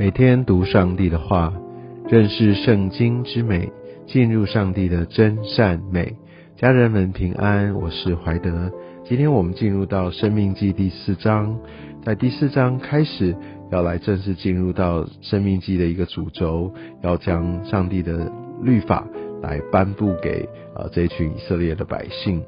每天读上帝的话，认识圣经之美，进入上帝的真善美。家人们平安，我是怀德。今天我们进入到《生命记》第四章，在第四章开始要来正式进入到《生命记》的一个主轴，要将上帝的律法来颁布给呃这群以色列的百姓。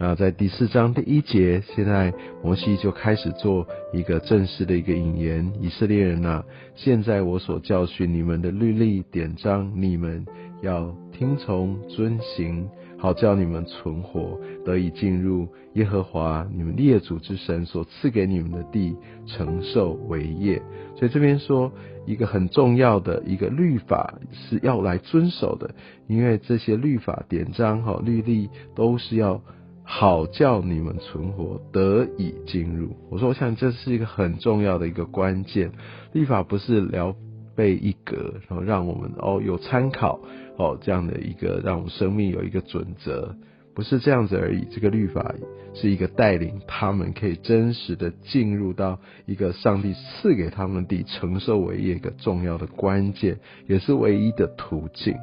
那在第四章第一节，现在摩西就开始做一个正式的一个引言：以色列人啊，现在我所教训你们的律例典章，你们要听从遵行，好叫你们存活，得以进入耶和华你们列祖之神所赐给你们的地，承受为业。所以这边说一个很重要的一个律法是要来遵守的，因为这些律法典章哈律例都是要。好叫你们存活得以进入。我说，我想这是一个很重要的一个关键。立法不是聊备一格，然后让我们哦有参考哦这样的一个让我们生命有一个准则，不是这样子而已。这个律法是一个带领他们可以真实的进入到一个上帝赐给他们的承受为一个重要的关键，也是唯一的途径。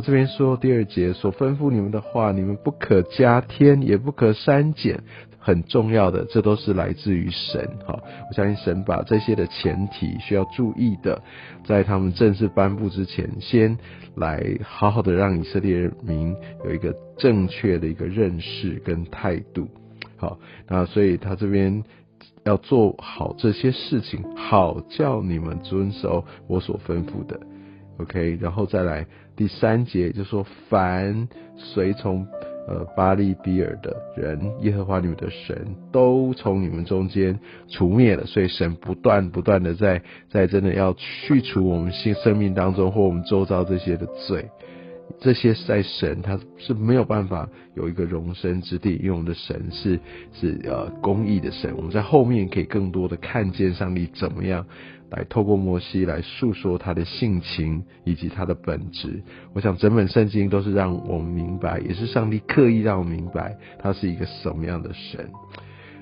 这边说第二节所吩咐你们的话，你们不可加添，也不可删减，很重要的，这都是来自于神。哈，我相信神把这些的前提需要注意的，在他们正式颁布之前，先来好好的让以色列人民有一个正确的一个认识跟态度。好，那所以他这边要做好这些事情，好叫你们遵守我所吩咐的。OK，然后再来第三节，就说凡随从呃巴利比尔的人，耶和华你们的神都从你们中间除灭了。所以神不断不断的在在真的要去除我们新生命当中或我们周遭这些的罪。这些在神他是没有办法有一个容身之地，因为我们的神是是呃公义的神。我们在后面可以更多的看见上帝怎么样来透过摩西来诉说他的性情以及他的本质。我想整本圣经都是让我们明白，也是上帝刻意让我们明白他是一个什么样的神。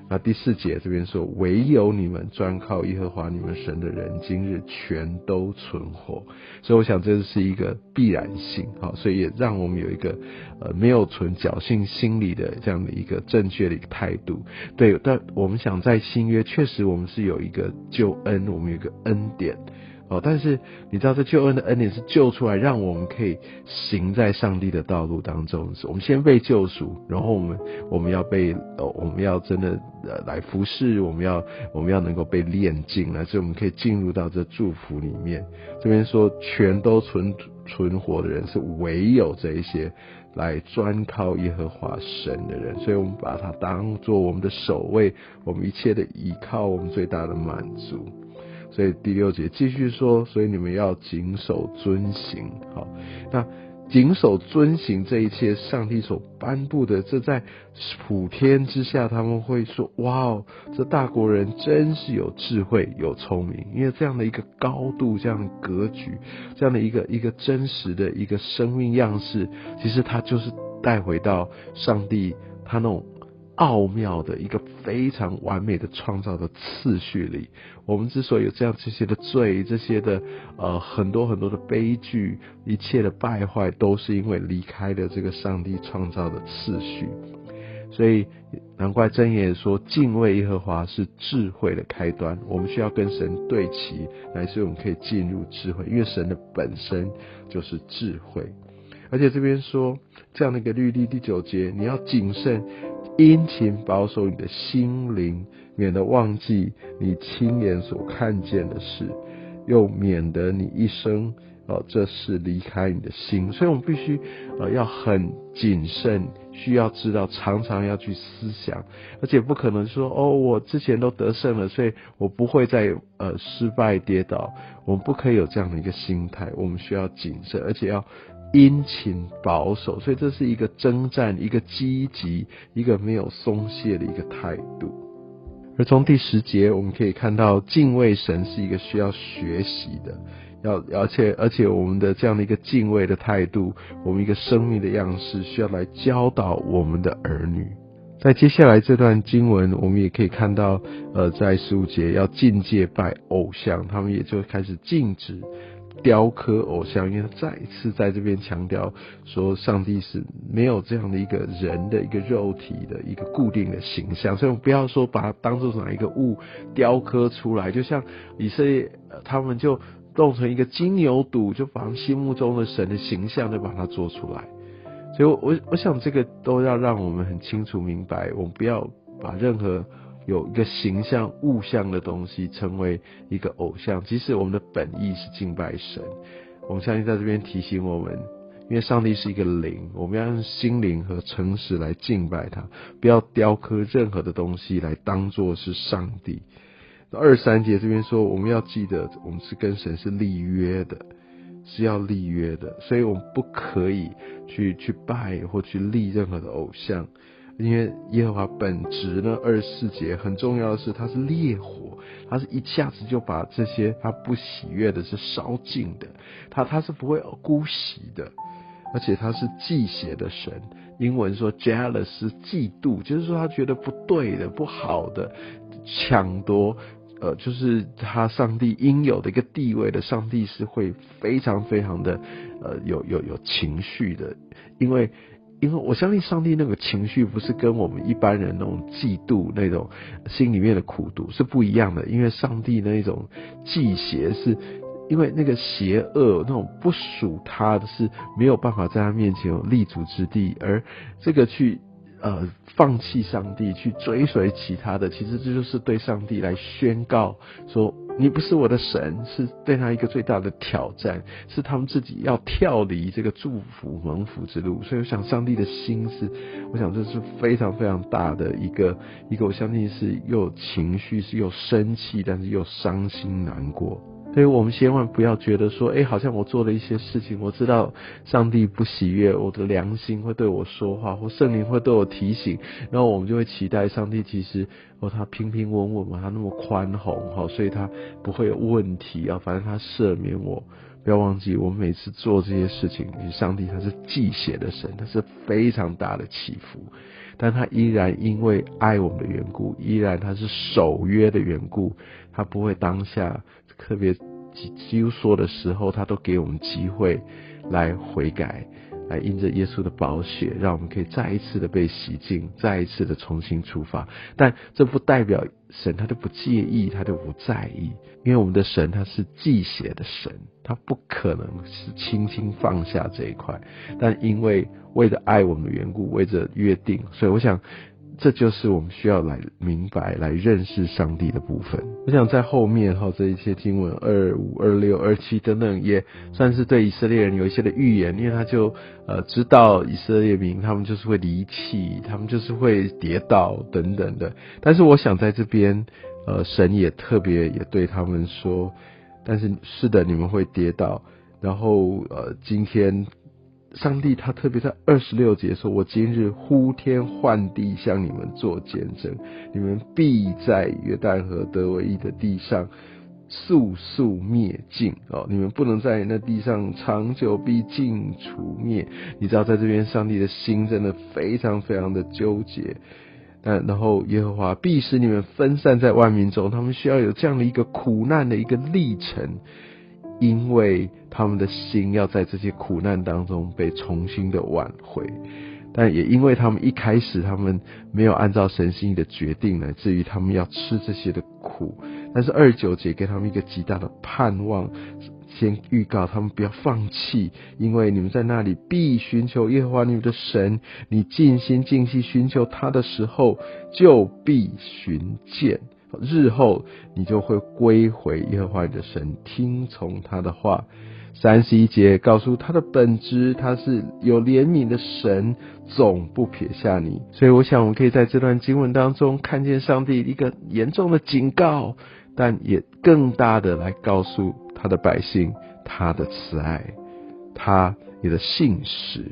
那第四节这边说，唯有你们专靠耶和华你们神的人，今日全都存活。所以我想这是一个必然性，好，所以也让我们有一个呃没有存侥幸心理的这样的一个正确的一个态度。对，但我们想在新约确实我们是有一个救恩，我们有一个恩典。哦，但是你知道，这救恩的恩典是救出来，让我们可以行在上帝的道路当中。我们先被救赎，然后我们我们要被呃，我们要真的呃来服侍，我们要我们要能够被炼净，来，所以我们可以进入到这祝福里面。这边说，全都存存活的人是唯有这一些来专靠耶和华神的人，所以我们把它当做我们的守卫，我们一切的依靠，我们最大的满足。所以第六节继续说，所以你们要谨守遵行。好，那谨守遵行这一切，上帝所颁布的，这在普天之下，他们会说：哇哦，这大国人真是有智慧、有聪明。因为这样的一个高度、这样的格局、这样的一个一个真实的一个生命样式，其实它就是带回到上帝他那种。奥妙的一个非常完美的创造的次序里，我们之所以有这样这些的罪，这些的呃很多很多的悲剧，一切的败坏，都是因为离开了这个上帝创造的次序。所以难怪真言说敬畏耶和华是智慧的开端。我们需要跟神对齐，来所以我们可以进入智慧，因为神的本身就是智慧。而且这边说这样的一个律例第九节，你要谨慎。殷勤保守你的心灵，免得忘记你亲眼所看见的事，又免得你一生哦这事离开你的心。所以，我们必须呃要很谨慎，需要知道常常要去思想，而且不可能说哦，我之前都得胜了，所以我不会再呃失败跌倒。我们不可以有这样的一个心态，我们需要谨慎，而且要。殷勤保守，所以这是一个征战，一个积极，一个没有松懈的一个态度。而从第十节，我们可以看到敬畏神是一个需要学习的，要而且而且我们的这样的一个敬畏的态度，我们一个生命的样式，需要来教导我们的儿女。在接下来这段经文，我们也可以看到，呃，在十五节要禁戒拜偶像，他们也就开始禁止雕刻偶像，因为他再一次在这边强调说，上帝是没有这样的一个人的一个肉体的一个固定的形象，所以我们不要说把它当做哪一个物雕刻出来，就像以色列他们就弄成一个金牛犊，就把心目中的神的形象就把它做出来。所以，我我想这个都要让我们很清楚明白，我们不要把任何有一个形象物象的东西成为一个偶像。即使我们的本意是敬拜神，我们相信在这边提醒我们，因为上帝是一个灵，我们要用心灵和诚实来敬拜他，不要雕刻任何的东西来当做是上帝。二三节这边说，我们要记得，我们是跟神是立约的。是要立约的，所以我们不可以去去拜或去立任何的偶像，因为耶和华本质呢，二十四节很重要的是，它是烈火，它是一下子就把这些他不喜悦的是烧尽的，他他是不会姑息的，而且他是忌邪的神，英文说 jealous 是嫉妒，就是说他觉得不对的、不好的，抢夺。呃，就是他上帝应有的一个地位的，上帝是会非常非常的呃有有有情绪的，因为因为我相信上帝那个情绪不是跟我们一般人那种嫉妒那种心里面的苦毒是不一样的，因为上帝那种忌邪是因为那个邪恶那种不属他的是没有办法在他面前有立足之地，而这个去。呃，放弃上帝去追随其他的，其实这就是对上帝来宣告说，你不是我的神，是对他一个最大的挑战，是他们自己要跳离这个祝福蒙福之路。所以，我想上帝的心是，我想这是非常非常大的一个一个，我相信是又情绪是又生气，但是又伤心难过。所以我们千万不要觉得说，哎，好像我做了一些事情，我知道上帝不喜悦，我的良心会对我说话，或圣灵会对我提醒，然后我们就会期待上帝其实哦，他平平稳稳嘛，他那么宽宏哈，所以他不会有问题啊，反正他赦免我。不要忘记，我们每次做这些事情，上帝他是忌血的神，他是非常大的起伏，但他依然因为爱我们的缘故，依然他是守约的缘故，他不会当下。特别几几乎说的时候，他都给我们机会来悔改，来因着耶稣的宝血，让我们可以再一次的被洗净，再一次的重新出发。但这不代表神他都不介意，他都不在意，因为我们的神他是祭血的神，他不可能是轻轻放下这一块。但因为为了爱我们的缘故，为着约定，所以我想。这就是我们需要来明白、来认识上帝的部分。我想在后面哈，这一些经文二五、二六、二七等等，也算是对以色列人有一些的预言，因为他就呃知道以色列民他们就是会离弃，他们就是会跌倒等等的。但是我想在这边，呃，神也特别也对他们说，但是是的，你们会跌倒，然后呃，今天。上帝他特别在二十六节说：“我今日呼天唤地向你们做见证，你们必在约旦河得唯一的地上速速灭尽哦！你们不能在那地上长久，必尽除灭。你知道，在这边上帝的心真的非常非常的纠结。但然后耶和华必使你们分散在万民中，他们需要有这样的一个苦难的一个历程。”因为他们的心要在这些苦难当中被重新的挽回，但也因为他们一开始他们没有按照神心意的决定，乃至于他们要吃这些的苦。但是二九节给他们一个极大的盼望，先预告他们不要放弃，因为你们在那里必寻求耶和华你们的神，你尽心尽心寻求他的时候，就必寻见。日后你就会归回耶和华你的神，听从他的话。三十一节告诉他的本质，他是有怜悯的神，总不撇下你。所以我想，我们可以在这段经文当中看见上帝一个严重的警告，但也更大的来告诉他的百姓他的慈爱，他你的信实。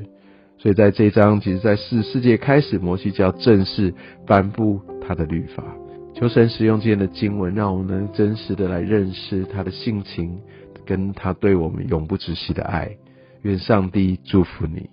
所以在这一章，其实在四世界开始，摩西就要正式颁布他的律法。求神使用今天的经文，让我们能真实的来认识他的性情，跟他对我们永不止息的爱。愿上帝祝福你。